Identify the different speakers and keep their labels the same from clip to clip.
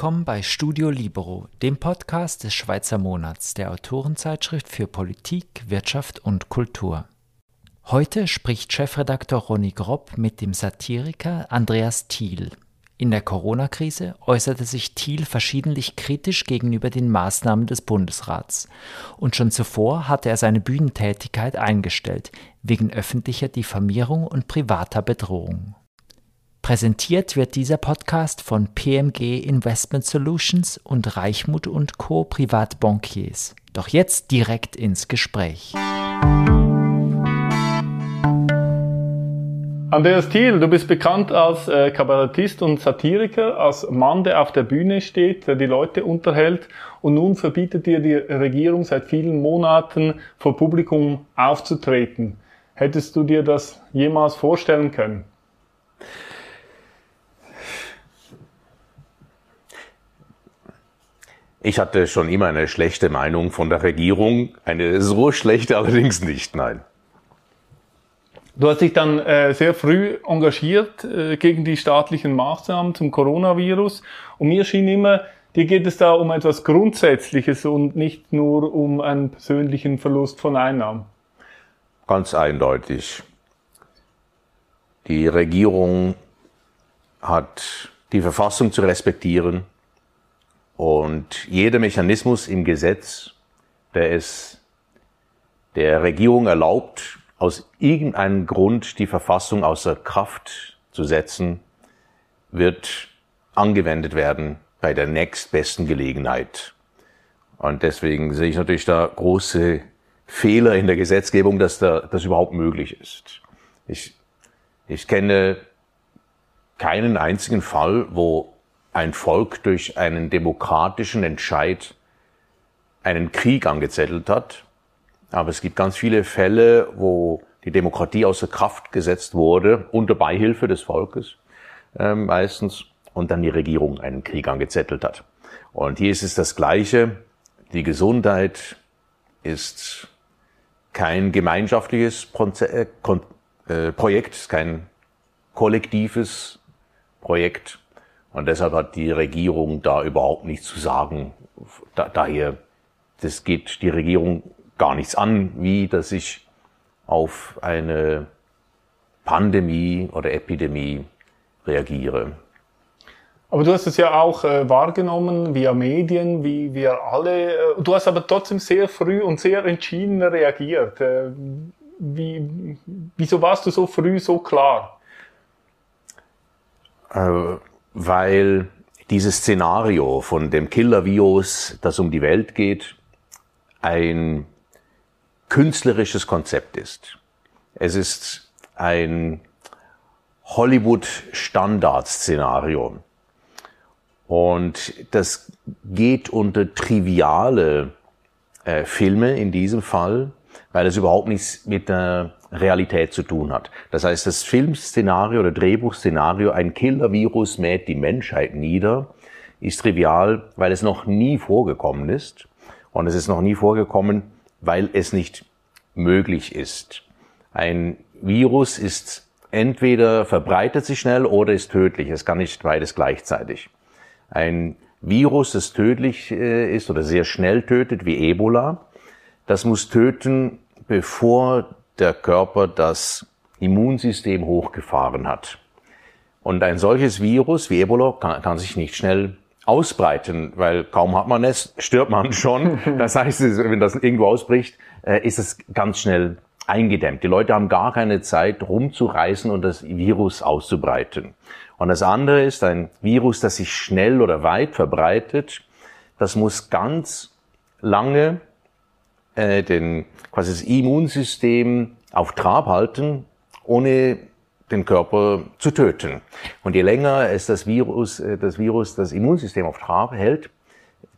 Speaker 1: willkommen bei Studio Libero, dem Podcast des Schweizer Monats, der Autorenzeitschrift für Politik, Wirtschaft und Kultur. Heute spricht Chefredakteur Ronny Gropp mit dem Satiriker Andreas Thiel. In der Corona-Krise äußerte sich Thiel verschiedentlich kritisch gegenüber den Maßnahmen des Bundesrats. Und schon zuvor hatte er seine Bühnentätigkeit eingestellt, wegen öffentlicher Diffamierung und privater Bedrohung. Präsentiert wird dieser Podcast von PMG Investment Solutions und Reichmut und Co. Privatbankiers. Doch jetzt direkt ins Gespräch.
Speaker 2: Andreas Thiel, du bist bekannt als äh, Kabarettist und Satiriker, als Mann, der auf der Bühne steht, der die Leute unterhält. Und nun verbietet dir die Regierung seit vielen Monaten vor Publikum aufzutreten. Hättest du dir das jemals vorstellen können?
Speaker 3: Ich hatte schon immer eine schlechte Meinung von der Regierung, eine so schlechte allerdings nicht, nein.
Speaker 2: Du hast dich dann äh, sehr früh engagiert äh, gegen die staatlichen Maßnahmen zum Coronavirus und mir schien immer, dir geht es da um etwas Grundsätzliches und nicht nur um einen persönlichen Verlust von Einnahmen.
Speaker 3: Ganz eindeutig. Die Regierung hat die Verfassung zu respektieren, und jeder Mechanismus im Gesetz, der es der Regierung erlaubt, aus irgendeinem Grund die Verfassung außer Kraft zu setzen, wird angewendet werden bei der nächstbesten Gelegenheit. Und deswegen sehe ich natürlich da große Fehler in der Gesetzgebung, dass da, das überhaupt möglich ist. Ich, ich kenne keinen einzigen Fall, wo ein Volk durch einen demokratischen Entscheid einen Krieg angezettelt hat. Aber es gibt ganz viele Fälle, wo die Demokratie außer Kraft gesetzt wurde, unter Beihilfe des Volkes äh, meistens, und dann die Regierung einen Krieg angezettelt hat. Und hier ist es das Gleiche. Die Gesundheit ist kein gemeinschaftliches äh, äh, Projekt, kein kollektives Projekt, und deshalb hat die Regierung da überhaupt nichts zu sagen. Da, daher, das geht die Regierung gar nichts an, wie dass ich auf eine Pandemie oder Epidemie reagiere.
Speaker 2: Aber du hast es ja auch äh, wahrgenommen via Medien, wie wir alle. Äh, du hast aber trotzdem sehr früh und sehr entschieden reagiert. Äh, wie, wieso warst du so früh so klar?
Speaker 3: Weil dieses Szenario von dem Killer-Virus, das um die Welt geht, ein künstlerisches Konzept ist. Es ist ein Hollywood-Standard-Szenario. Und das geht unter triviale äh, Filme in diesem Fall, weil es überhaupt nichts mit der Realität zu tun hat. Das heißt, das Filmszenario oder Drehbuchszenario, ein Killer-Virus mäht die Menschheit nieder, ist trivial, weil es noch nie vorgekommen ist. Und es ist noch nie vorgekommen, weil es nicht möglich ist. Ein Virus ist entweder verbreitet sich schnell oder ist tödlich. Es kann nicht beides gleichzeitig. Ein Virus, das tödlich äh, ist oder sehr schnell tötet, wie Ebola, das muss töten, bevor der Körper das Immunsystem hochgefahren hat. Und ein solches Virus wie Ebola kann, kann sich nicht schnell ausbreiten, weil kaum hat man es, stirbt man schon. Das heißt, wenn das irgendwo ausbricht, äh, ist es ganz schnell eingedämmt. Die Leute haben gar keine Zeit rumzureißen und das Virus auszubreiten. Und das andere ist ein Virus, das sich schnell oder weit verbreitet. Das muss ganz lange äh, den, quasi das Immunsystem auf Trab halten, ohne den Körper zu töten. Und je länger es das Virus, äh, das Virus das Immunsystem auf Trab hält,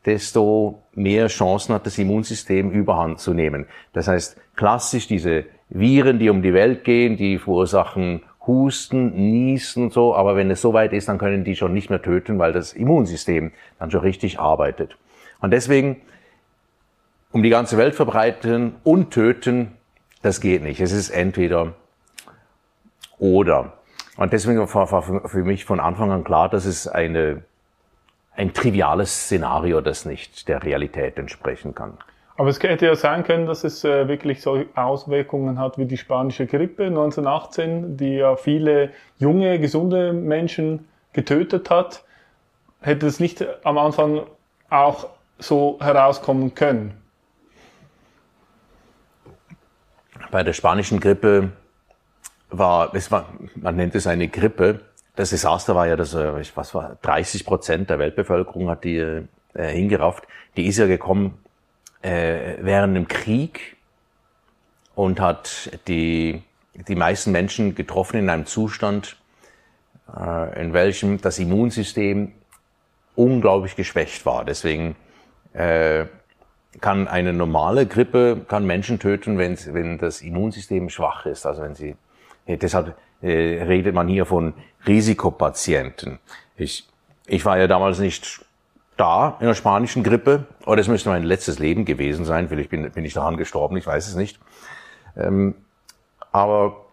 Speaker 3: desto mehr Chancen hat das Immunsystem überhand zu nehmen. Das heißt, klassisch diese Viren, die um die Welt gehen, die verursachen Husten, Niesen und so, aber wenn es so weit ist, dann können die schon nicht mehr töten, weil das Immunsystem dann schon richtig arbeitet. Und deswegen um die ganze Welt verbreiten und töten, das geht nicht. Es ist entweder oder. Und deswegen war für mich von Anfang an klar, dass es eine ein triviales Szenario, das nicht der Realität entsprechen kann.
Speaker 2: Aber es hätte ja sein können, dass es äh, wirklich so Auswirkungen hat wie die spanische Grippe 1918, die ja viele junge, gesunde Menschen getötet hat. Hätte es nicht am Anfang auch so herauskommen können?
Speaker 3: Bei der spanischen Grippe war, es war, man nennt es eine Grippe. Das Desaster war ja, dass, äh, was war, 30 Prozent der Weltbevölkerung hat die äh, hingerafft. Die ist ja gekommen äh, während dem Krieg und hat die, die meisten Menschen getroffen in einem Zustand, äh, in welchem das Immunsystem unglaublich geschwächt war. Deswegen äh, kann eine normale Grippe kann Menschen töten, wenn, wenn das Immunsystem schwach ist. Also wenn sie äh, deshalb äh, redet man hier von Risikopatienten. Ich, ich war ja damals nicht da in der spanischen Grippe, oder es müsste mein letztes Leben gewesen sein, vielleicht bin, bin ich daran gestorben, ich weiß es nicht. Ähm, aber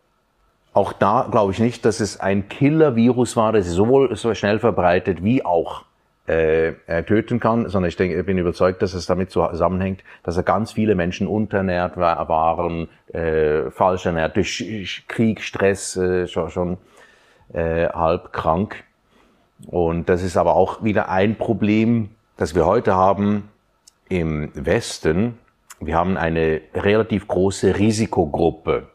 Speaker 3: auch da glaube ich nicht, dass es ein Killer-Virus war, das sowohl so schnell verbreitet wie auch äh, töten kann, sondern ich denke, ich bin überzeugt, dass es damit zusammenhängt, dass er ganz viele Menschen unterernährt waren, äh, falsch ernährt, durch Krieg, Stress, äh, schon, schon äh, halb krank. Und das ist aber auch wieder ein Problem, das wir heute haben im Westen. Wir haben eine relativ große Risikogruppe,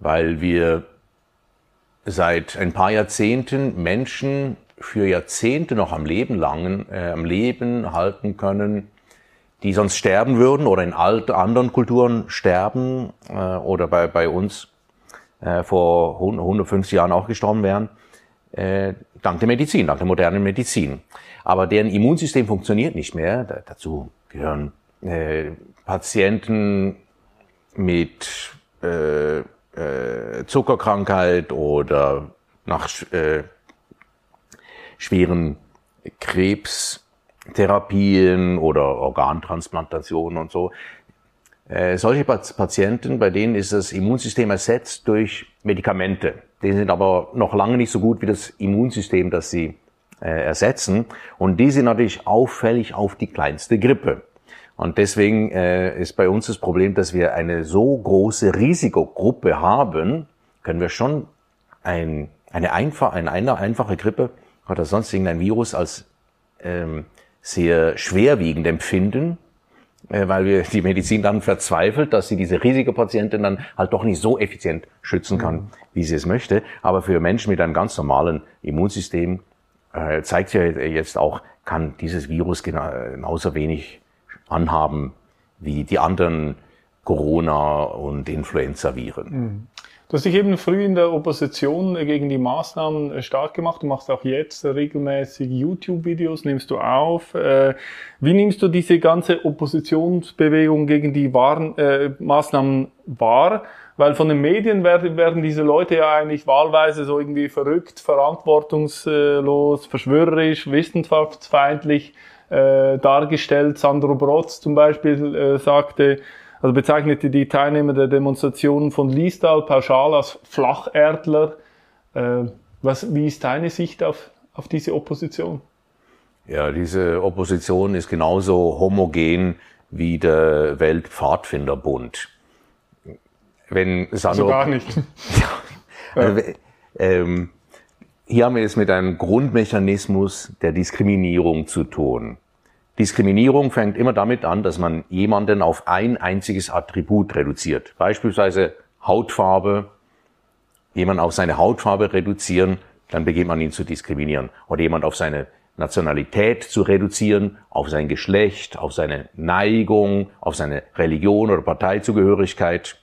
Speaker 3: weil wir seit ein paar Jahrzehnten Menschen für Jahrzehnte noch am Leben langen, äh, am Leben halten können, die sonst sterben würden oder in alt, anderen Kulturen sterben äh, oder bei, bei uns äh, vor 150 Jahren auch gestorben wären, äh, dank der Medizin, dank der modernen Medizin. Aber deren Immunsystem funktioniert nicht mehr. Da, dazu gehören äh, Patienten mit äh, äh, Zuckerkrankheit oder nach äh, schweren Krebstherapien oder Organtransplantationen und so. Äh, solche Patienten, bei denen ist das Immunsystem ersetzt durch Medikamente. Die sind aber noch lange nicht so gut wie das Immunsystem, das sie äh, ersetzen. Und die sind natürlich auffällig auf die kleinste Grippe. Und deswegen äh, ist bei uns das Problem, dass wir eine so große Risikogruppe haben, können wir schon ein, eine, einfach, eine einfache Grippe oder sonst irgendein Virus als ähm, sehr schwerwiegend empfinden, äh, weil wir die Medizin dann verzweifelt, dass sie diese Risikopatienten dann halt doch nicht so effizient schützen kann, mhm. wie sie es möchte. Aber für Menschen mit einem ganz normalen Immunsystem äh, zeigt ja jetzt auch, kann dieses Virus genauso wenig anhaben wie die anderen Corona- und Influenza-Viren.
Speaker 2: Mhm. Du hast dich eben früh in der Opposition gegen die Maßnahmen äh, stark gemacht. Du machst auch jetzt regelmäßig YouTube-Videos, nimmst du auf. Äh, wie nimmst du diese ganze Oppositionsbewegung gegen die wahren, äh, Maßnahmen wahr? Weil von den Medien werden, werden diese Leute ja eigentlich wahlweise so irgendwie verrückt, verantwortungslos, verschwörerisch, wissenschaftsfeindlich äh, dargestellt. Sandro Brotz zum Beispiel äh, sagte, also bezeichnete die Teilnehmer der Demonstrationen von Liestal pauschal als Flacherdler. Äh, was, wie ist deine Sicht auf, auf diese Opposition?
Speaker 3: Ja, diese Opposition ist genauso homogen wie der Weltpfadfinderbund.
Speaker 2: Wenn Sandro, also gar nicht.
Speaker 3: ja, also, ähm, hier haben wir es mit einem Grundmechanismus der Diskriminierung zu tun. Diskriminierung fängt immer damit an, dass man jemanden auf ein einziges Attribut reduziert. Beispielsweise Hautfarbe, jemand auf seine Hautfarbe reduzieren, dann beginnt man ihn zu diskriminieren. Oder jemand auf seine Nationalität zu reduzieren, auf sein Geschlecht, auf seine Neigung, auf seine Religion oder Parteizugehörigkeit.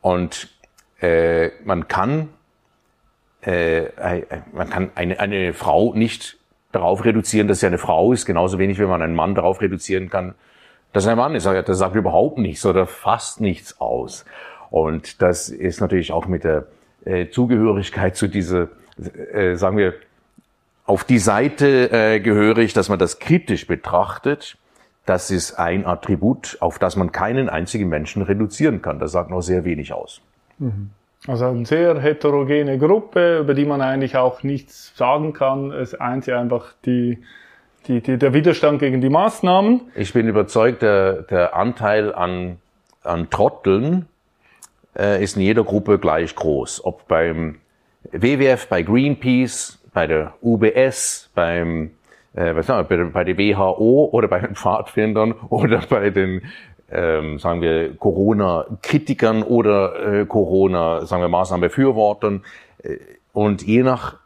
Speaker 3: Und äh, man kann äh, man kann eine, eine Frau nicht darauf reduzieren, dass sie eine Frau ist, genauso wenig wie man einen Mann darauf reduzieren kann, dass er ein Mann ist. Das sagt überhaupt nichts oder fast nichts aus. Und das ist natürlich auch mit der äh, Zugehörigkeit zu dieser, äh, sagen wir, auf die Seite äh, gehörig, dass man das kritisch betrachtet. Das ist ein Attribut, auf das man keinen einzigen Menschen reduzieren kann. Das sagt noch sehr wenig aus.
Speaker 2: Mhm. Also eine sehr heterogene Gruppe, über die man eigentlich auch nichts sagen kann. Es eint ja einfach die, die, die, der Widerstand gegen die Maßnahmen.
Speaker 3: Ich bin überzeugt, der, der Anteil an, an Trotteln äh, ist in jeder Gruppe gleich groß. Ob beim WWF, bei Greenpeace, bei der UBS, beim äh, was sagen wir, bei der WHO oder bei den Pfadfindern oder bei den ähm, sagen wir Corona-Kritikern oder äh, Corona, sagen wir Maßnahmenbefürwortern. Äh, und je nach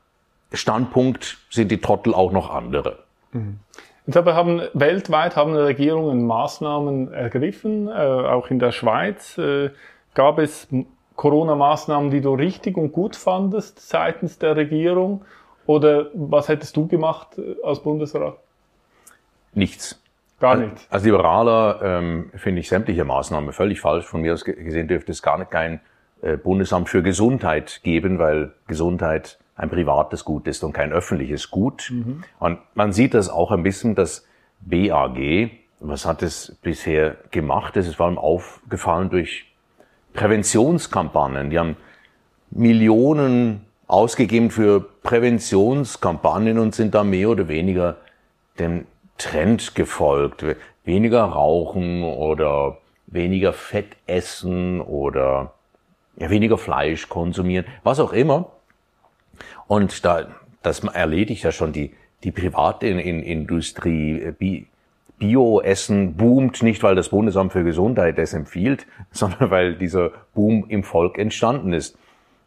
Speaker 3: Standpunkt sind die Trottel auch noch andere.
Speaker 2: Mhm. Jetzt aber haben weltweit haben Regierungen Maßnahmen ergriffen, äh, auch in der Schweiz. Äh, gab es Corona-Maßnahmen, die du richtig und gut fandest seitens der Regierung? Oder was hättest du gemacht äh, als Bundesrat?
Speaker 3: Nichts.
Speaker 2: Gar nichts.
Speaker 3: Als Liberaler ähm, finde ich sämtliche Maßnahmen völlig falsch. Von mir aus gesehen dürfte es gar nicht kein äh, Bundesamt für Gesundheit geben, weil Gesundheit ein privates Gut ist und kein öffentliches Gut. Mhm. Und man sieht das auch ein bisschen, das BAG, was hat es bisher gemacht? Es ist vor allem aufgefallen durch Präventionskampagnen. Die haben Millionen ausgegeben für Präventionskampagnen und sind da mehr oder weniger dem Trend gefolgt. Weniger rauchen oder weniger Fett essen oder weniger Fleisch konsumieren, was auch immer. Und da, das erledigt ja schon die, die private Industrie. Bio-Essen boomt nicht, weil das Bundesamt für Gesundheit es empfiehlt, sondern weil dieser Boom im Volk entstanden ist.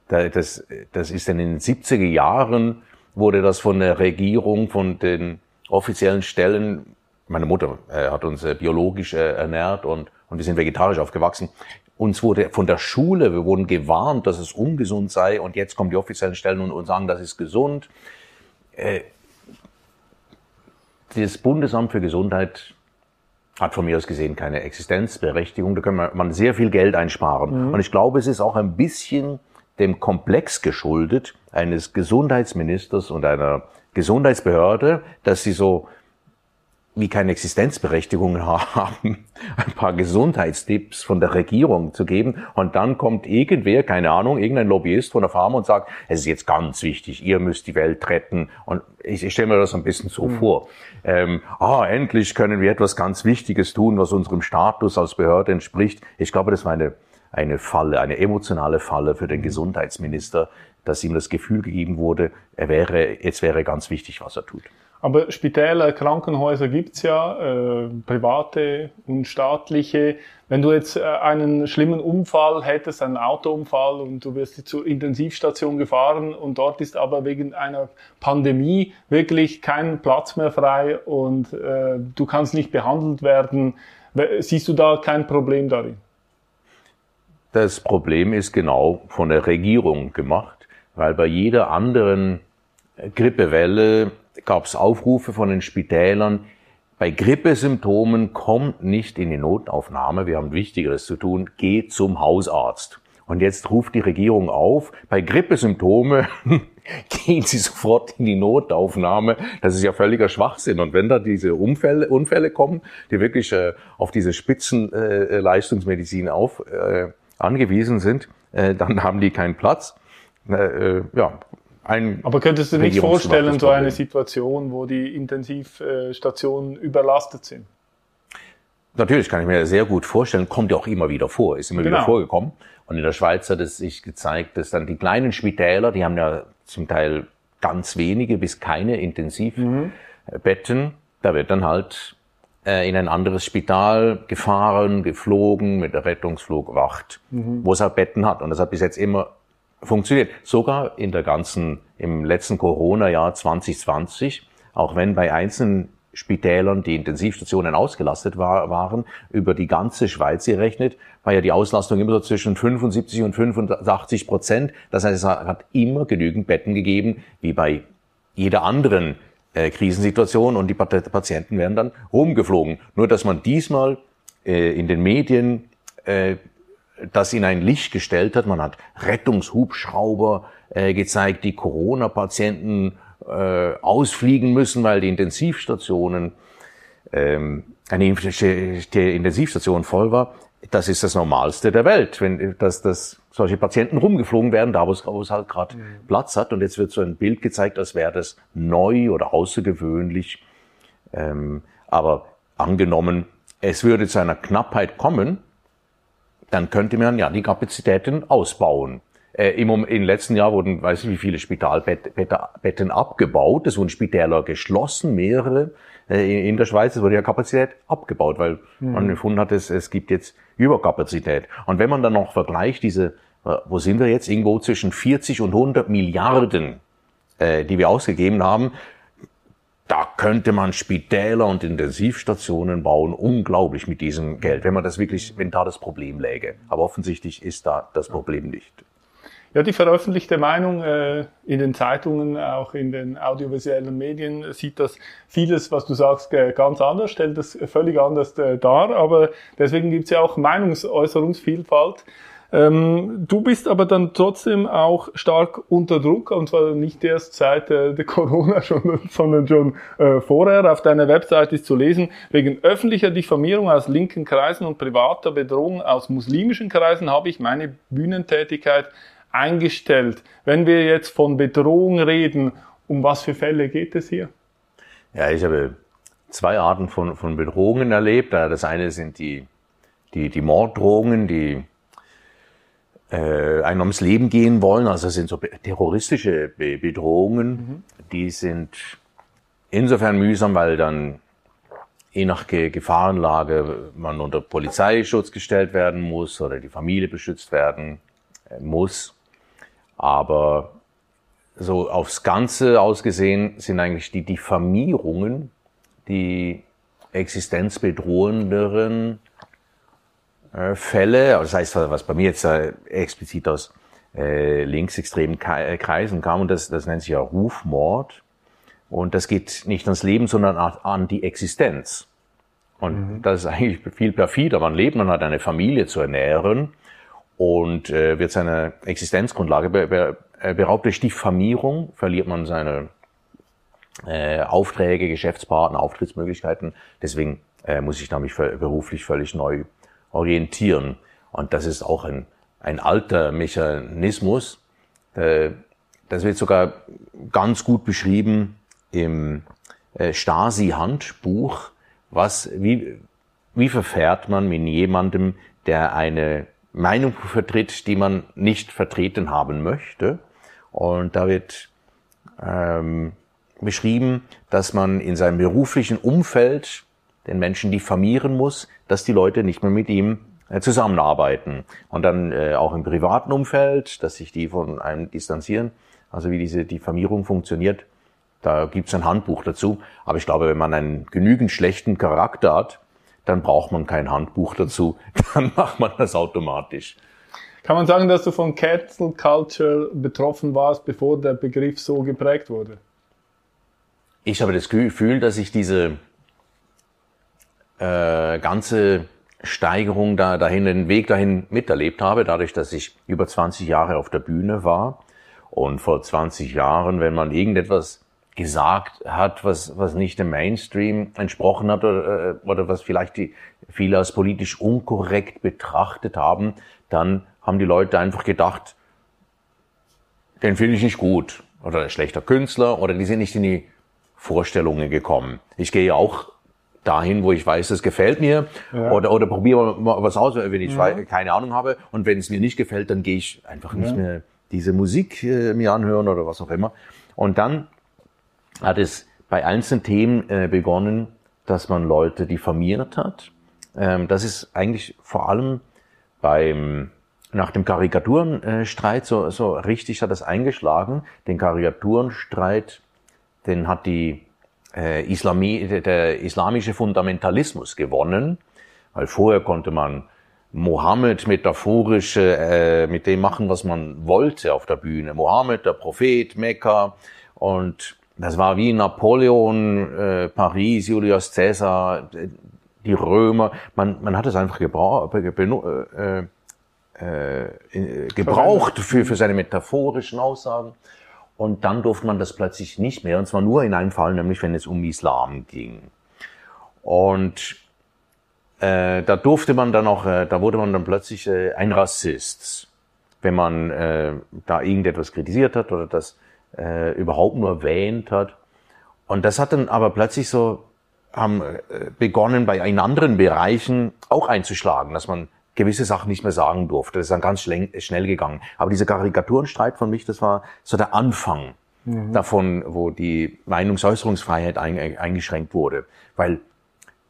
Speaker 3: Das, das ist in den 70er Jahren wurde das von der Regierung, von den offiziellen Stellen, meine Mutter äh, hat uns äh, biologisch äh, ernährt und, und wir sind vegetarisch aufgewachsen. Uns wurde von der Schule, wir wurden gewarnt, dass es ungesund sei und jetzt kommen die offiziellen Stellen und, und sagen, das ist gesund. Äh, das Bundesamt für Gesundheit hat von mir aus gesehen keine Existenzberechtigung. Da kann man, sehr viel Geld einsparen. Mhm. Und ich glaube, es ist auch ein bisschen dem Komplex geschuldet eines Gesundheitsministers und einer Gesundheitsbehörde, dass sie so wie keine Existenzberechtigung haben, ein paar Gesundheitstipps von der Regierung zu geben. Und dann kommt irgendwer, keine Ahnung, irgendein Lobbyist von der Pharma und sagt, es ist jetzt ganz wichtig, ihr müsst die Welt retten. Und ich, ich stelle mir das ein bisschen so mhm. vor. Ähm, ah, endlich können wir etwas ganz Wichtiges tun, was unserem Status als Behörde entspricht. Ich glaube, das war eine eine Falle, eine emotionale Falle für den Gesundheitsminister, dass ihm das Gefühl gegeben wurde, er wäre, jetzt wäre ganz wichtig, was er tut.
Speaker 2: Aber Spitäler, Krankenhäuser gibt's ja, äh, private und staatliche. Wenn du jetzt äh, einen schlimmen Unfall hättest, einen Autounfall und du wirst zur Intensivstation gefahren und dort ist aber wegen einer Pandemie wirklich kein Platz mehr frei und äh, du kannst nicht behandelt werden, siehst du da kein Problem darin?
Speaker 3: Das Problem ist genau von der Regierung gemacht, weil bei jeder anderen Grippewelle gab es Aufrufe von den Spitälern, bei Grippesymptomen kommt nicht in die Notaufnahme, wir haben Wichtigeres zu tun, geht zum Hausarzt. Und jetzt ruft die Regierung auf, bei Grippesymptome gehen Sie sofort in die Notaufnahme. Das ist ja völliger Schwachsinn. Und wenn da diese Unfälle, Unfälle kommen, die wirklich äh, auf diese Spitzenleistungsmedizin äh, auf, äh, angewiesen sind, äh, dann haben die keinen Platz. Äh, äh, ja,
Speaker 2: ein Aber könntest du nicht vorstellen, so eine Situation, wo die Intensivstationen überlastet sind?
Speaker 3: Natürlich kann ich mir sehr gut vorstellen, kommt ja auch immer wieder vor, ist immer genau. wieder vorgekommen. Und in der Schweiz hat es sich gezeigt, dass dann die kleinen Spitäler, die haben ja zum Teil ganz wenige bis keine Intensivbetten, mhm. da wird dann halt äh, in ein anderes Spital gefahren, geflogen mit der Rettungsflugwacht, mhm. wo es halt Betten hat. Und das hat bis jetzt immer funktioniert. Sogar in der ganzen, im letzten Corona-Jahr 2020, auch wenn bei einzelnen Spitälern die Intensivstationen ausgelastet war, waren, über die ganze Schweiz gerechnet, war ja die Auslastung immer so zwischen 75 und 85 Prozent. Das heißt, es hat immer genügend Betten gegeben, wie bei jeder anderen äh, Krisensituation und die Patienten werden dann rumgeflogen. Nur dass man diesmal äh, in den Medien äh, das in ein Licht gestellt hat. Man hat Rettungshubschrauber äh, gezeigt, die Corona-Patienten äh, ausfliegen müssen, weil die Intensivstationen ähm, eine Intensivstation voll war. das ist das Normalste der Welt, wenn dass, dass solche Patienten rumgeflogen werden, da wo es, halt gerade mhm. Platz hat. Und jetzt wird so ein Bild gezeigt, als wäre das neu oder außergewöhnlich. Ähm, aber angenommen, es würde zu einer Knappheit kommen, dann könnte man ja die Kapazitäten ausbauen. Äh, im, Im letzten Jahr wurden, weiß ich wie viele Spitalbetten abgebaut. Es wurden Spitäler geschlossen, mehrere äh, in der Schweiz. Es wurde ja Kapazität abgebaut, weil mhm. man gefunden hat, es, es gibt jetzt Überkapazität. Und wenn man dann noch vergleicht, diese, äh, wo sind wir jetzt? Irgendwo zwischen 40 und 100 Milliarden, äh, die wir ausgegeben haben. Da könnte man Spitäler und Intensivstationen bauen, unglaublich mit diesem Geld, wenn man das wirklich, wenn da das Problem läge. Aber offensichtlich ist da das Problem nicht.
Speaker 2: Ja, die veröffentlichte Meinung äh, in den Zeitungen, auch in den audiovisuellen Medien sieht das vieles, was du sagst, äh, ganz anders, stellt das völlig anders äh, dar. Aber deswegen gibt es ja auch Meinungsäußerungsvielfalt. Ähm, du bist aber dann trotzdem auch stark unter Druck, und zwar nicht erst seit äh, der Corona, schon, sondern schon äh, vorher. Auf deiner Website ist zu lesen, wegen öffentlicher Diffamierung aus linken Kreisen und privater Bedrohung aus muslimischen Kreisen habe ich meine Bühnentätigkeit eingestellt. Wenn wir jetzt von Bedrohung reden, um was für Fälle geht es hier?
Speaker 3: Ja, ich habe zwei Arten von, von Bedrohungen erlebt. Das eine sind die, die, die Morddrohungen, die äh, einem ums Leben gehen wollen. Also das sind so terroristische Bedrohungen. Mhm. Die sind insofern mühsam, weil dann je nach Gefahrenlage man unter Polizeischutz gestellt werden muss oder die Familie beschützt werden äh, muss. Aber so aufs Ganze ausgesehen sind eigentlich die Diffamierungen die existenzbedrohenderen Fälle. Also das heißt, was bei mir jetzt äh, explizit aus äh, linksextremen äh, Kreisen kam, und das, das nennt sich ja Rufmord. Und das geht nicht ans Leben, sondern an die Existenz. Und mhm. das ist eigentlich viel perfider. Man lebt, man hat eine Familie zu ernähren und äh, wird seine Existenzgrundlage be be äh, beraubt durch Diffamierung, verliert man seine äh, Aufträge, Geschäftspartner, Auftrittsmöglichkeiten. Deswegen äh, muss ich da mich beruflich völlig neu orientieren. Und das ist auch ein, ein alter Mechanismus. Äh, das wird sogar ganz gut beschrieben im äh, Stasi-Handbuch, was, wie, wie verfährt man mit jemandem, der eine Meinung vertritt, die man nicht vertreten haben möchte. Und da wird ähm, beschrieben, dass man in seinem beruflichen Umfeld den Menschen diffamieren muss, dass die Leute nicht mehr mit ihm äh, zusammenarbeiten. Und dann äh, auch im privaten Umfeld, dass sich die von einem distanzieren. Also wie diese Diffamierung funktioniert, da gibt's ein Handbuch dazu. Aber ich glaube, wenn man einen genügend schlechten Charakter hat, dann braucht man kein Handbuch dazu, dann macht man das automatisch.
Speaker 2: Kann man sagen, dass du von Cancel Culture betroffen warst, bevor der Begriff so geprägt wurde?
Speaker 3: Ich habe das Gefühl, dass ich diese äh, ganze Steigerung da, dahin, den Weg dahin miterlebt habe, dadurch, dass ich über 20 Jahre auf der Bühne war. Und vor 20 Jahren, wenn man irgendetwas gesagt hat, was, was nicht dem Mainstream entsprochen hat oder, äh, oder was vielleicht die, viele als politisch unkorrekt betrachtet haben, dann haben die Leute einfach gedacht, den finde ich nicht gut oder ein schlechter Künstler oder die sind nicht in die Vorstellungen gekommen. Ich gehe auch dahin, wo ich weiß, das gefällt mir ja. oder, oder probiere mal was aus, wenn ich ja. keine Ahnung habe und wenn es mir nicht gefällt, dann gehe ich einfach nicht mehr diese Musik äh, mir anhören oder was auch immer. Und dann hat es bei einzelnen Themen äh, begonnen, dass man Leute diffamiert hat. Ähm, das ist eigentlich vor allem beim nach dem Karikaturenstreit so, so richtig hat das eingeschlagen. Den Karikaturenstreit, den hat die äh, Islami, der islamische Fundamentalismus gewonnen, weil vorher konnte man Mohammed metaphorisch äh, mit dem machen, was man wollte auf der Bühne. Mohammed, der Prophet, Mekka und das war wie Napoleon, äh, Paris, Julius Caesar, die Römer. Man, man hat es einfach gebrauch, äh, äh, äh, gebraucht für, für seine metaphorischen Aussagen. Und dann durfte man das plötzlich nicht mehr. Und zwar nur in einem Fall, nämlich wenn es um Islam ging. Und äh, da durfte man dann auch, äh, da wurde man dann plötzlich äh, ein Rassist, wenn man äh, da irgendetwas kritisiert hat oder das äh, überhaupt nur erwähnt hat. Und das hat dann aber plötzlich so, haben äh, begonnen bei in anderen Bereichen auch einzuschlagen, dass man gewisse Sachen nicht mehr sagen durfte. Das ist dann ganz schnell gegangen. Aber dieser Karikaturenstreit von mich, das war so der Anfang mhm. davon, wo die Meinungsäußerungsfreiheit eingeschränkt wurde. Weil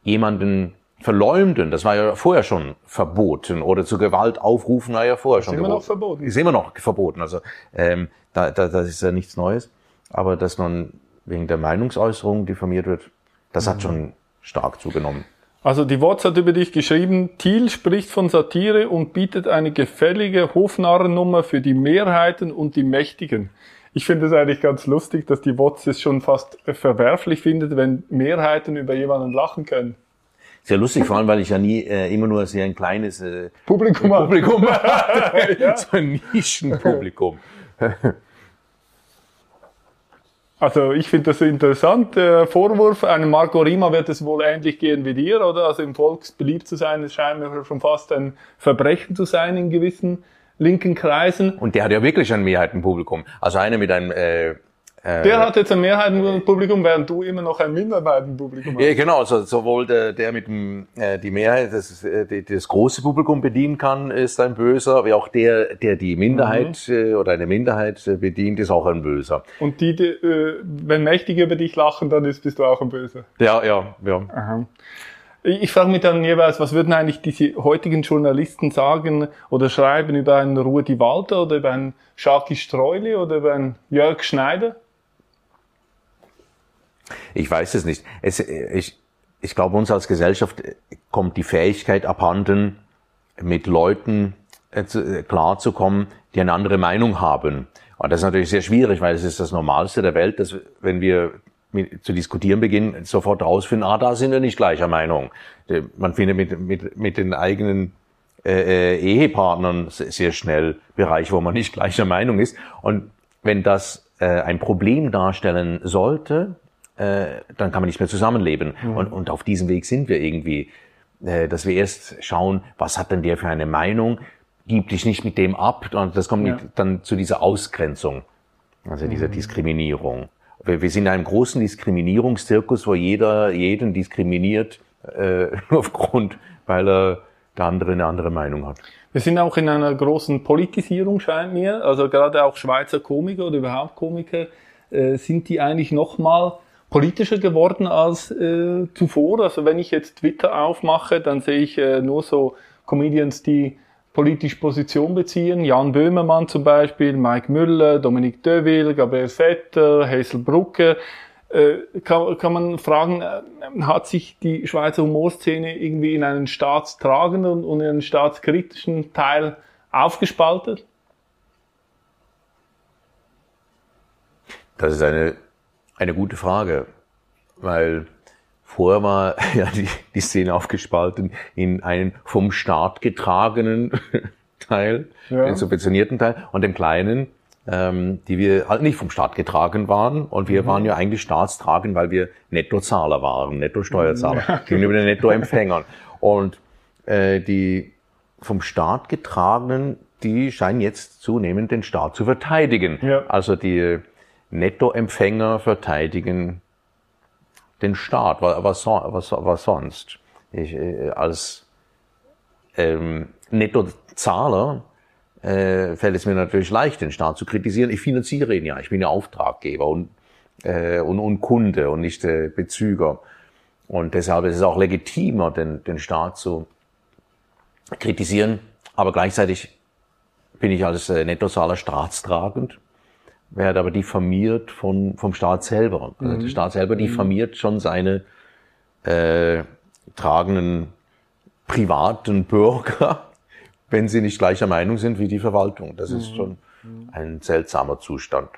Speaker 3: jemanden verleumden, das war ja vorher schon verboten, oder zu Gewalt aufrufen war ja vorher das schon
Speaker 2: ist immer noch verboten.
Speaker 3: Ist immer noch verboten. Also ähm, da, da, das ist ja nichts Neues. Aber dass man wegen der Meinungsäußerung diffamiert wird, das mhm. hat schon stark zugenommen.
Speaker 2: Also die WhatsApp hat über dich geschrieben, Thiel spricht von Satire und bietet eine gefällige Hofnarrennummer für die Mehrheiten und die Mächtigen. Ich finde es eigentlich ganz lustig, dass die WhatsApp es schon fast verwerflich findet, wenn Mehrheiten über jemanden lachen können.
Speaker 3: Sehr lustig, vor allem, weil ich ja nie äh, immer nur sehr ein kleines äh,
Speaker 2: Publikum,
Speaker 3: Publikum hatte. ja. So ein Nischenpublikum.
Speaker 2: Also ich finde das interessant. Der Vorwurf, einem Marco Rima wird es wohl ähnlich gehen wie dir, oder? Also im Volks beliebt zu sein, ist scheinbar schon fast ein Verbrechen zu sein in gewissen linken Kreisen.
Speaker 3: Und der hat ja wirklich ein Mehrheitenpublikum. Also einer mit einem äh,
Speaker 2: äh, der hat jetzt ein Mehrheitenpublikum, während du immer noch ein Minderheitenpublikum hast.
Speaker 3: Ja, genau. So, sowohl der, der mit dem, äh, die Mehrheit, das, äh, die, das große Publikum bedienen kann, ist ein Böser, wie auch der, der die Minderheit mhm. äh, oder eine Minderheit äh, bedient, ist auch ein Böser.
Speaker 2: Und die, die äh, wenn Mächtige über dich lachen, dann ist, bist du auch ein Böser.
Speaker 3: Ja, ja, ja. Aha.
Speaker 2: Ich frage mich dann jeweils, was würden eigentlich diese heutigen Journalisten sagen oder schreiben über einen Rudi Walter oder über einen Schaki Streuli oder über einen Jörg Schneider?
Speaker 3: Ich weiß es nicht. Es, ich, ich glaube, uns als Gesellschaft kommt die Fähigkeit abhanden, mit Leuten äh, äh, klarzukommen, die eine andere Meinung haben. Und das ist natürlich sehr schwierig, weil es ist das Normalste der Welt, dass wenn wir zu diskutieren beginnen, sofort rausfinden, ah, da sind wir nicht gleicher Meinung. Man findet mit, mit, mit den eigenen äh, äh, Ehepartnern sehr schnell Bereiche, wo man nicht gleicher Meinung ist. Und wenn das äh, ein Problem darstellen sollte, äh, dann kann man nicht mehr zusammenleben. Mhm. Und, und auf diesem Weg sind wir irgendwie, äh, dass wir erst schauen, was hat denn der für eine Meinung, gib dich nicht mit dem ab, und das kommt ja. dann zu dieser Ausgrenzung, also dieser mhm. Diskriminierung. Wir, wir sind in einem großen Diskriminierungszirkus, wo jeder jeden diskriminiert, äh, aufgrund, weil er der andere eine andere Meinung hat.
Speaker 2: Wir sind auch in einer großen Politisierung, scheint mir. Also gerade auch Schweizer Komiker oder überhaupt Komiker, äh, sind die eigentlich nochmal politischer geworden als äh, zuvor. Also wenn ich jetzt Twitter aufmache, dann sehe ich äh, nur so Comedians, die politisch Position beziehen. Jan Böhmermann zum Beispiel, Mike Müller, Dominique Deville, Gabriel Vetter, Hazel Brucke. Äh, kann, kann man fragen, äh, hat sich die Schweizer Humorszene irgendwie in einen staatstragenden und in einen staatskritischen Teil aufgespaltet?
Speaker 3: Das ist eine eine gute Frage, weil vorher war ja die, die Szene aufgespalten in einen vom Staat getragenen Teil, ja. den subventionierten Teil und den kleinen, ähm, die wir halt nicht vom Staat getragen waren. Und wir mhm. waren ja eigentlich staatstragend, weil wir Nettozahler waren, Nettosteuerzahler ja. gegenüber den Nettoempfängern. Und äh, die vom Staat getragenen, die scheinen jetzt zunehmend den Staat zu verteidigen. Ja. Also die Nettoempfänger verteidigen den Staat. Was, was, was sonst? Ich, äh, als ähm, Nettozahler äh, fällt es mir natürlich leicht, den Staat zu kritisieren. Ich finanziere ihn ja. Ich bin ja Auftraggeber und, äh, und, und Kunde und nicht äh, Bezüger. Und deshalb ist es auch legitimer, den, den Staat zu kritisieren. Aber gleichzeitig bin ich als äh, Nettozahler staatstragend werde aber diffamiert von, vom Staat selber. Also mhm. der Staat selber mhm. diffamiert schon seine äh, tragenden privaten Bürger, wenn sie nicht gleicher Meinung sind wie die Verwaltung. Das ist mhm. schon ein seltsamer Zustand.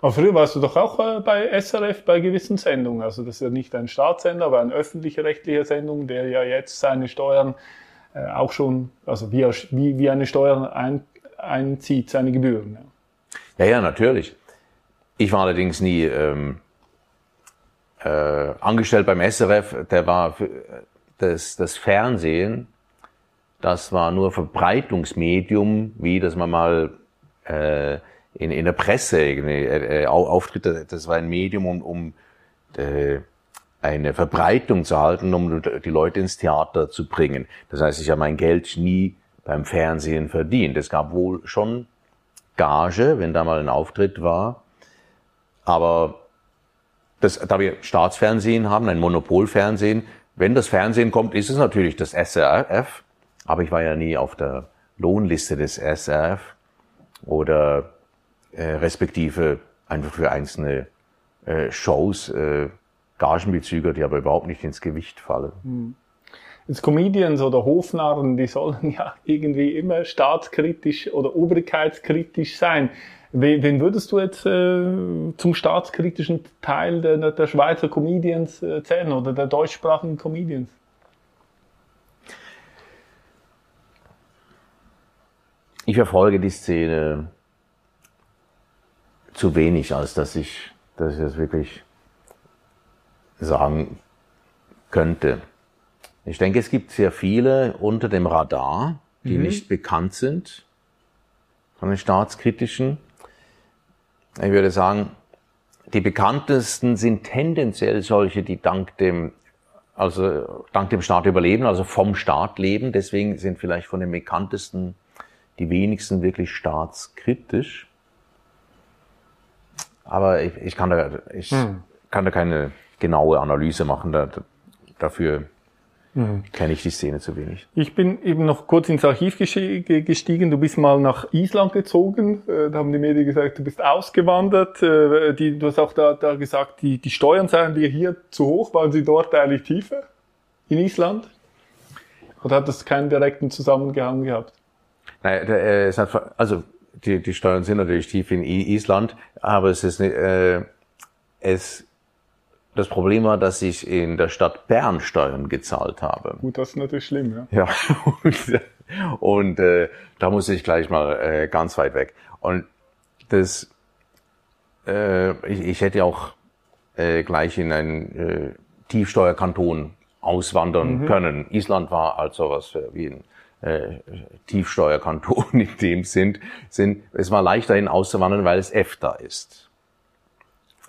Speaker 2: Aber früher warst du doch auch äh, bei SRF bei gewissen Sendungen. Also das ist ja nicht ein Staatssender, aber eine öffentliche rechtliche Sendung, der ja jetzt seine Steuern äh, auch schon, also wie, wie, wie eine Steuer ein, einzieht, seine Gebühren. Ja.
Speaker 3: Ja, ja, natürlich. Ich war allerdings nie ähm, äh, angestellt beim SRF. Der war, für, das, das Fernsehen, das war nur Verbreitungsmedium, wie dass man mal äh, in, in der Presse äh, äh, auftritt. Das war ein Medium, um, um äh, eine Verbreitung zu halten, um die Leute ins Theater zu bringen. Das heißt, ich habe mein Geld nie beim Fernsehen verdient. Es gab wohl schon Gage, wenn da mal ein Auftritt war, aber das, da wir Staatsfernsehen haben, ein Monopolfernsehen, wenn das Fernsehen kommt, ist es natürlich das SRF, aber ich war ja nie auf der Lohnliste des SRF oder äh, respektive einfach für einzelne äh, Shows äh, Gagenbezüger, die aber überhaupt nicht ins Gewicht fallen. Hm.
Speaker 2: Jetzt Comedians oder Hofnarren, die sollen ja irgendwie immer staatskritisch oder obrigkeitskritisch sein. Wen würdest du jetzt äh, zum staatskritischen Teil der, der Schweizer Comedians äh, zählen oder der deutschsprachigen Comedians?
Speaker 3: Ich verfolge die Szene zu wenig, als dass ich, dass ich das wirklich sagen könnte. Ich denke, es gibt sehr viele unter dem Radar, die mhm. nicht bekannt sind von den staatskritischen. Ich würde sagen, die bekanntesten sind tendenziell solche, die dank dem, also dank dem Staat überleben, also vom Staat leben. Deswegen sind vielleicht von den bekanntesten die wenigsten wirklich staatskritisch. Aber ich, ich kann da, ich hm. kann da keine genaue Analyse machen. Da, dafür Mhm. Kenne ich die Szene zu wenig.
Speaker 2: Ich bin eben noch kurz ins Archiv gestiegen. Du bist mal nach Island gezogen. Äh, da haben die Medien gesagt, du bist ausgewandert. Äh, die, du hast auch da, da gesagt, die, die Steuern seien dir hier zu hoch. Waren sie dort eigentlich tiefer? In Island? Oder hat das keinen direkten Zusammenhang gehabt?
Speaker 3: Nein, äh, es hat, also die, die Steuern sind natürlich tief in Island, aber es ist nicht, äh, es das Problem war, dass ich in der Stadt Bern Steuern gezahlt habe.
Speaker 2: Gut, das ist natürlich schlimm,
Speaker 3: ja. Ja, und, und äh, da musste ich gleich mal äh, ganz weit weg. Und das, äh, ich, ich hätte auch äh, gleich in einen äh, Tiefsteuerkanton auswandern mhm. können. Island war also was wie ein äh, Tiefsteuerkanton in dem Sinn. Sind, es war leichter hin auszuwandern, weil es EFTA ist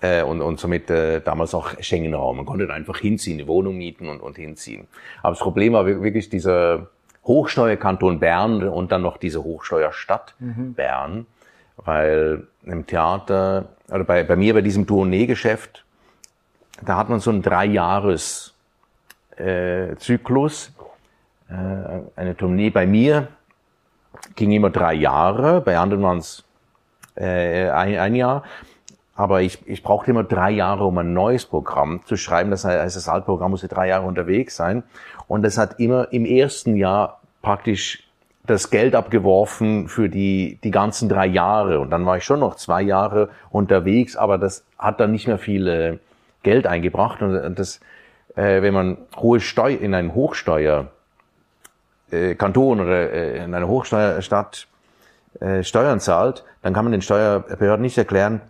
Speaker 3: äh, und, und somit äh, damals auch Schengen-Raum. Man konnte einfach hinziehen, eine Wohnung mieten und, und hinziehen. Aber das Problem war wirklich dieser Hochsteuerkanton Bern und dann noch diese Hochsteuerstadt mhm. Bern, weil im Theater, oder bei, bei mir bei diesem Tournee-Geschäft, da hat man so einen Dreijahres äh. Äh, eine Tournee bei mir ging immer drei Jahre, bei anderen waren es äh, ein, ein Jahr. Aber ich, ich brauchte immer drei Jahre, um ein neues Programm zu schreiben. Das heißt, das Altprogramm musste drei Jahre unterwegs sein. Und das hat immer im ersten Jahr praktisch das Geld abgeworfen für die, die ganzen drei Jahre. Und dann war ich schon noch zwei Jahre unterwegs, aber das hat dann nicht mehr viel äh, Geld eingebracht. Und das, äh, wenn man hohe Steuer in einem Hochsteuer äh, Kanton oder äh, in einer Hochsteuerstadt äh, Steuern zahlt, dann kann man den Steuerbehörden nicht erklären,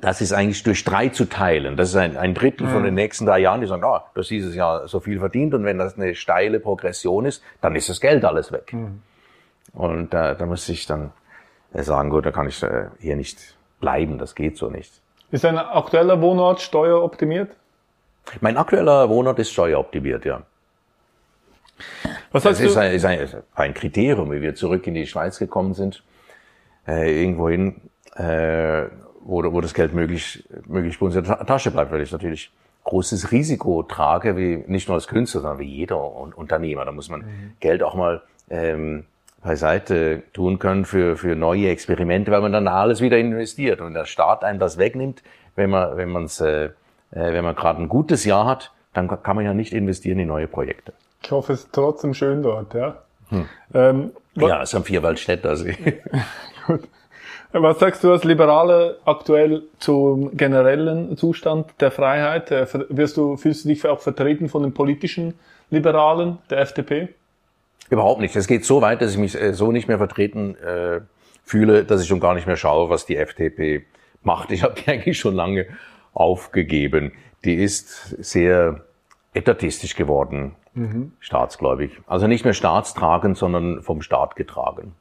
Speaker 3: das ist eigentlich durch drei zu teilen. Das ist ein, ein Drittel mhm. von den nächsten drei Jahren, die sagen, ah, du hast dieses Jahr so viel verdient und wenn das eine steile Progression ist, dann ist das Geld alles weg. Mhm. Und äh, da muss ich dann äh, sagen, gut, da kann ich äh, hier nicht bleiben, das geht so nicht.
Speaker 2: Ist ein aktueller Wohnort steueroptimiert?
Speaker 3: Mein aktueller Wohnort ist steueroptimiert, ja. Was das ist ein, ist, ein, ist ein Kriterium, wie wir zurück in die Schweiz gekommen sind, äh, irgendwohin, äh, wo, wo das Geld möglichst, möglichst bei unserer Tasche bleibt, weil ich natürlich großes Risiko trage, wie nicht nur als Künstler, sondern wie jeder Unternehmer. Da muss man mhm. Geld auch mal ähm, beiseite tun können für, für neue Experimente, weil man dann alles wieder investiert und der Staat einem das wegnimmt, wenn man wenn man's, äh, äh wenn man gerade ein gutes Jahr hat, dann kann man ja nicht investieren in neue Projekte.
Speaker 2: Ich hoffe, es ist trotzdem schön dort, ja.
Speaker 3: Hm. Ähm, ja, es ist am Vierwaldstätter. Also.
Speaker 2: Gut. Was sagst du als Liberale aktuell zum generellen Zustand der Freiheit? Äh, wirst du, fühlst du dich auch vertreten von den politischen Liberalen der FDP?
Speaker 3: Überhaupt nicht. Es geht so weit, dass ich mich äh, so nicht mehr vertreten äh, fühle, dass ich schon gar nicht mehr schaue, was die FDP macht. Ich habe die eigentlich schon lange aufgegeben. Die ist sehr etatistisch geworden, mhm. staatsgläubig. Also nicht mehr staatstragend, sondern vom Staat getragen.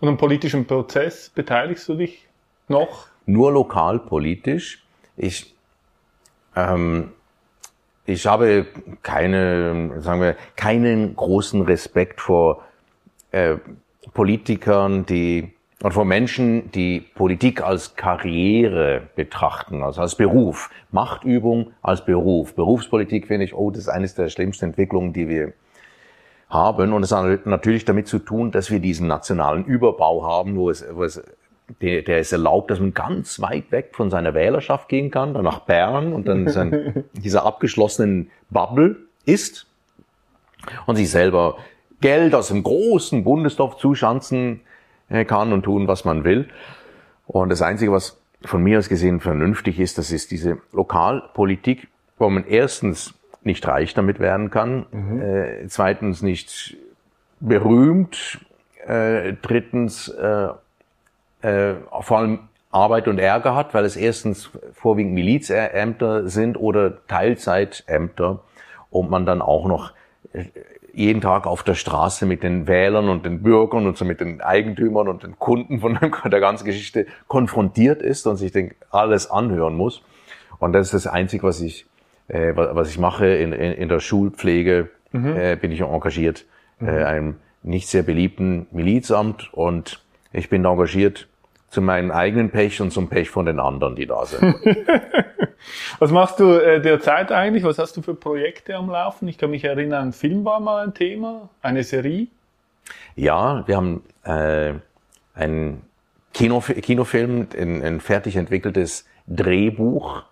Speaker 2: Und am politischen Prozess beteiligst du dich noch?
Speaker 3: Nur lokalpolitisch. Ich, ähm, ich habe keine, sagen wir, keinen großen Respekt vor äh, Politikern, die und vor Menschen, die Politik als Karriere betrachten, also als Beruf. Machtübung als Beruf. Berufspolitik finde ich, oh, das ist eines der schlimmsten Entwicklungen, die wir haben. Und es hat natürlich damit zu tun, dass wir diesen nationalen Überbau haben, wo es, wo es der, der es erlaubt, dass man ganz weit weg von seiner Wählerschaft gehen kann, dann nach Bern und dann sein, dieser abgeschlossenen Bubble ist und sich selber Geld aus dem großen Bundesdorf zuschanzen äh, kann und tun, was man will. Und das Einzige, was von mir aus gesehen vernünftig ist, das ist diese Lokalpolitik, wo man erstens nicht reich damit werden kann, mhm. äh, zweitens nicht berühmt, äh, drittens äh, äh, vor allem Arbeit und Ärger hat, weil es erstens vorwiegend Milizämter sind oder Teilzeitämter und man dann auch noch äh, jeden Tag auf der Straße mit den Wählern und den Bürgern und so mit den Eigentümern und den Kunden von der ganzen Geschichte konfrontiert ist und sich den alles anhören muss. Und das ist das Einzige, was ich, äh, was ich mache in, in, in der Schulpflege, mhm. äh, bin ich engagiert, mhm. äh, einem nicht sehr beliebten Milizamt und ich bin engagiert zu meinem eigenen Pech und zum Pech von den anderen, die da sind.
Speaker 2: Was machst du äh, derzeit eigentlich? Was hast du für Projekte am Laufen? Ich kann mich erinnern, ein Film war mal ein Thema, eine Serie.
Speaker 3: Ja, wir haben äh, einen Kinof Kinofilm, ein, ein fertig entwickeltes Drehbuch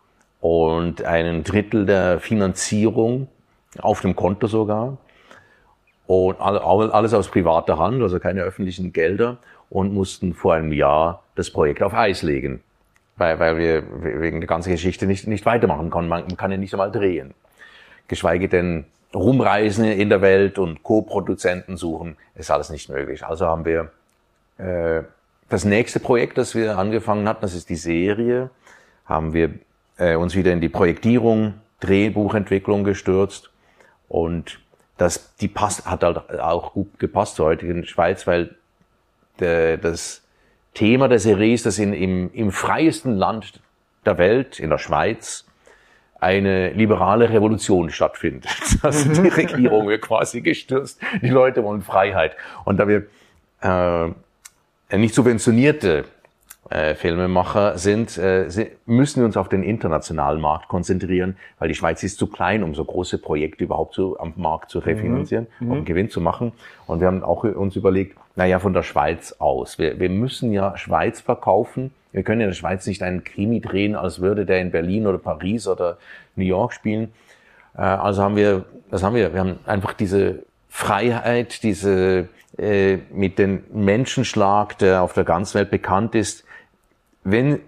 Speaker 3: und einen Drittel der Finanzierung auf dem Konto sogar. Und alles aus privater Hand, also keine öffentlichen Gelder und mussten vor einem Jahr das Projekt auf Eis legen weil, weil wir wegen der ganzen Geschichte nicht, nicht weitermachen. Man, man kann ja nicht einmal drehen. Geschweige denn rumreisen in der Welt und Co-Produzenten suchen, ist alles nicht möglich. Also haben wir äh, das nächste Projekt, das wir angefangen hatten, das ist die Serie, haben wir äh, uns wieder in die Projektierung, Drehbuchentwicklung gestürzt und das die passt hat halt auch gut gepasst zur heutigen Schweiz, weil der, das Thema der Serie ist, dass in, im, im freiesten Land der Welt, in der Schweiz, eine liberale Revolution stattfindet. Also die Regierung wird quasi gestürzt, die Leute wollen Freiheit. Und da wir äh, nicht subventionierte äh, Filmemacher sind, äh, müssen wir uns auf den internationalen Markt konzentrieren, weil die Schweiz ist zu klein, um so große Projekte überhaupt zu, am Markt zu refinanzieren, mhm. um Gewinn zu machen. Und wir haben auch uns überlegt, naja, von der Schweiz aus. Wir, wir müssen ja Schweiz verkaufen. Wir können in der Schweiz nicht einen Krimi drehen, als würde der in Berlin oder Paris oder New York spielen. Äh, also haben wir, das haben wir, wir haben einfach diese Freiheit, diese äh, mit dem Menschenschlag, der auf der ganzen Welt bekannt ist, wenn,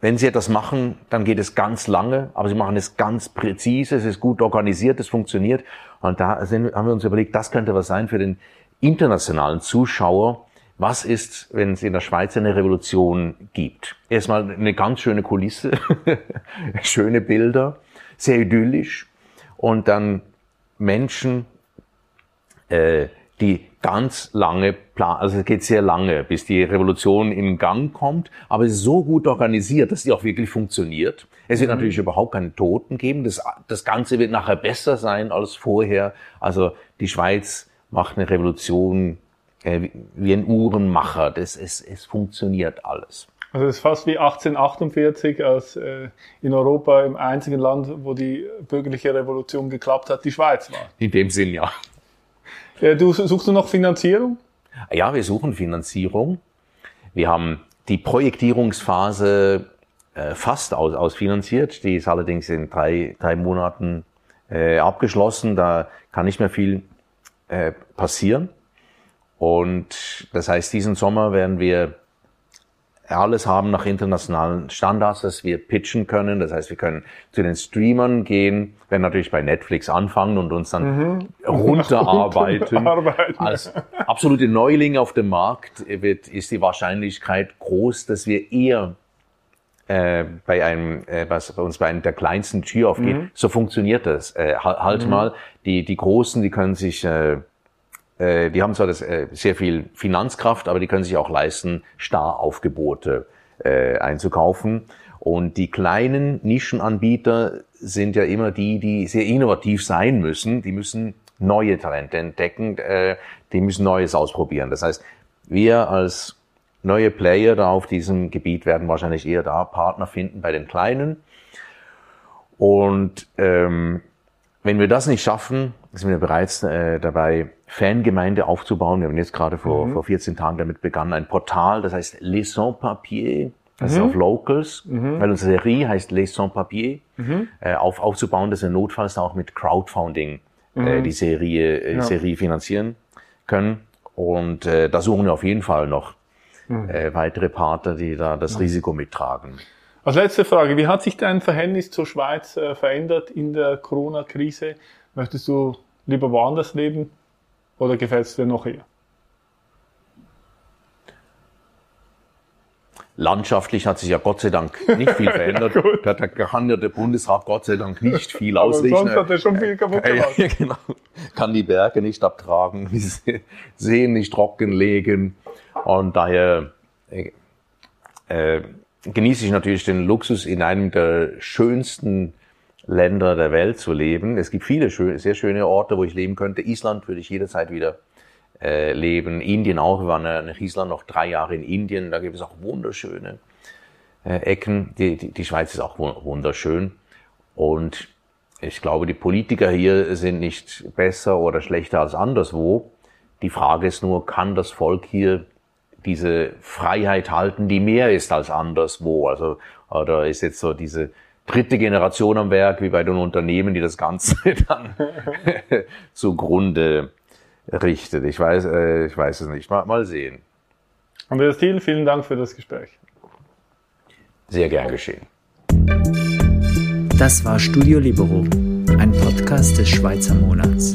Speaker 3: wenn Sie etwas machen, dann geht es ganz lange, aber Sie machen es ganz präzise, es ist gut organisiert, es funktioniert. Und da sind, haben wir uns überlegt, das könnte was sein für den internationalen Zuschauer. Was ist, wenn es in der Schweiz eine Revolution gibt? Erstmal eine ganz schöne Kulisse, schöne Bilder, sehr idyllisch und dann Menschen, äh, die ganz lange Plan, also es geht sehr lange, bis die Revolution in Gang kommt, aber es ist so gut organisiert, dass die auch wirklich funktioniert. Es wird mhm. natürlich überhaupt keine Toten geben. Das, das Ganze wird nachher besser sein als vorher. Also die Schweiz macht eine Revolution äh, wie ein Uhrenmacher. Das, es, es funktioniert alles.
Speaker 2: Also es ist fast wie 1848, als äh, in Europa im einzigen Land, wo die bürgerliche Revolution geklappt hat, die Schweiz war.
Speaker 3: In dem Sinn, ja.
Speaker 2: Ja, du suchst du noch Finanzierung?
Speaker 3: Ja, wir suchen Finanzierung. Wir haben die Projektierungsphase äh, fast aus, ausfinanziert. Die ist allerdings in drei, drei Monaten äh, abgeschlossen. Da kann nicht mehr viel äh, passieren. Und das heißt, diesen Sommer werden wir alles haben nach internationalen Standards, dass wir pitchen können. Das heißt, wir können zu den Streamern gehen, werden natürlich bei Netflix anfangen und uns dann mhm. runterarbeiten. Als absolute Neulinge auf dem Markt wird, ist die Wahrscheinlichkeit groß, dass wir eher äh, bei einem, äh, was bei uns bei einem der kleinsten Tür aufgeht. Mhm. So funktioniert das. Äh, halt, halt mhm. mal, die, die Großen, die können sich, äh, äh, die haben zwar das, äh, sehr viel Finanzkraft, aber die können sich auch leisten, Staraufgebote äh, einzukaufen. Und die kleinen Nischenanbieter sind ja immer die, die sehr innovativ sein müssen. Die müssen neue Talente entdecken, äh, die müssen Neues ausprobieren. Das heißt, wir als neue Player da auf diesem Gebiet werden wahrscheinlich eher da Partner finden bei den Kleinen. Und ähm, wenn wir das nicht schaffen, sind wir bereits äh, dabei, Fangemeinde aufzubauen. Wir haben jetzt gerade vor, mhm. vor 14 Tagen damit begonnen, ein Portal, das heißt Les Sans Papier, das mhm. ist auf Locals, mhm. weil unsere Serie heißt Les Sans Papier, mhm. äh, auf, aufzubauen, dass wir notfalls auch mit Crowdfunding äh, mhm. die Serie, äh, ja. Serie finanzieren können. Und äh, da suchen wir auf jeden Fall noch mhm. äh, weitere Partner, die da das. Risiko mittragen.
Speaker 2: Als letzte Frage, wie hat sich dein Verhältnis zur Schweiz äh, verändert in der Corona-Krise? Möchtest du lieber woanders leben oder gefällt es dir noch eher?
Speaker 3: Landschaftlich hat sich ja Gott sei Dank nicht viel verändert. ja, da kann ja der Bundesrat Gott sei Dank nicht viel ausrichten.
Speaker 2: Sonst hat er schon viel kaputt gemacht.
Speaker 3: Ja, genau. Kann die Berge nicht abtragen, die Seen nicht trockenlegen. Und daher äh, äh, genieße ich natürlich den Luxus, in einem der schönsten Länder der Welt zu leben. Es gibt viele schöne, sehr schöne Orte, wo ich leben könnte. Island würde ich jederzeit wieder äh, leben. Indien auch. Wir waren nach Island noch drei Jahre in Indien. Da gibt es auch wunderschöne äh, Ecken. Die, die, die Schweiz ist auch wunderschön. Und ich glaube, die Politiker hier sind nicht besser oder schlechter als anderswo. Die Frage ist nur, kann das Volk hier diese Freiheit halten, die mehr ist als anderswo. Also, oder ist jetzt so diese dritte Generation am Werk, wie bei den Unternehmen, die das Ganze dann zugrunde richtet. Ich weiß, äh, ich weiß es nicht. Mal, mal sehen.
Speaker 2: Andreas Thiel, vielen Dank für das Gespräch.
Speaker 3: Sehr gern geschehen.
Speaker 1: Das war Studio Libero, ein Podcast des Schweizer Monats.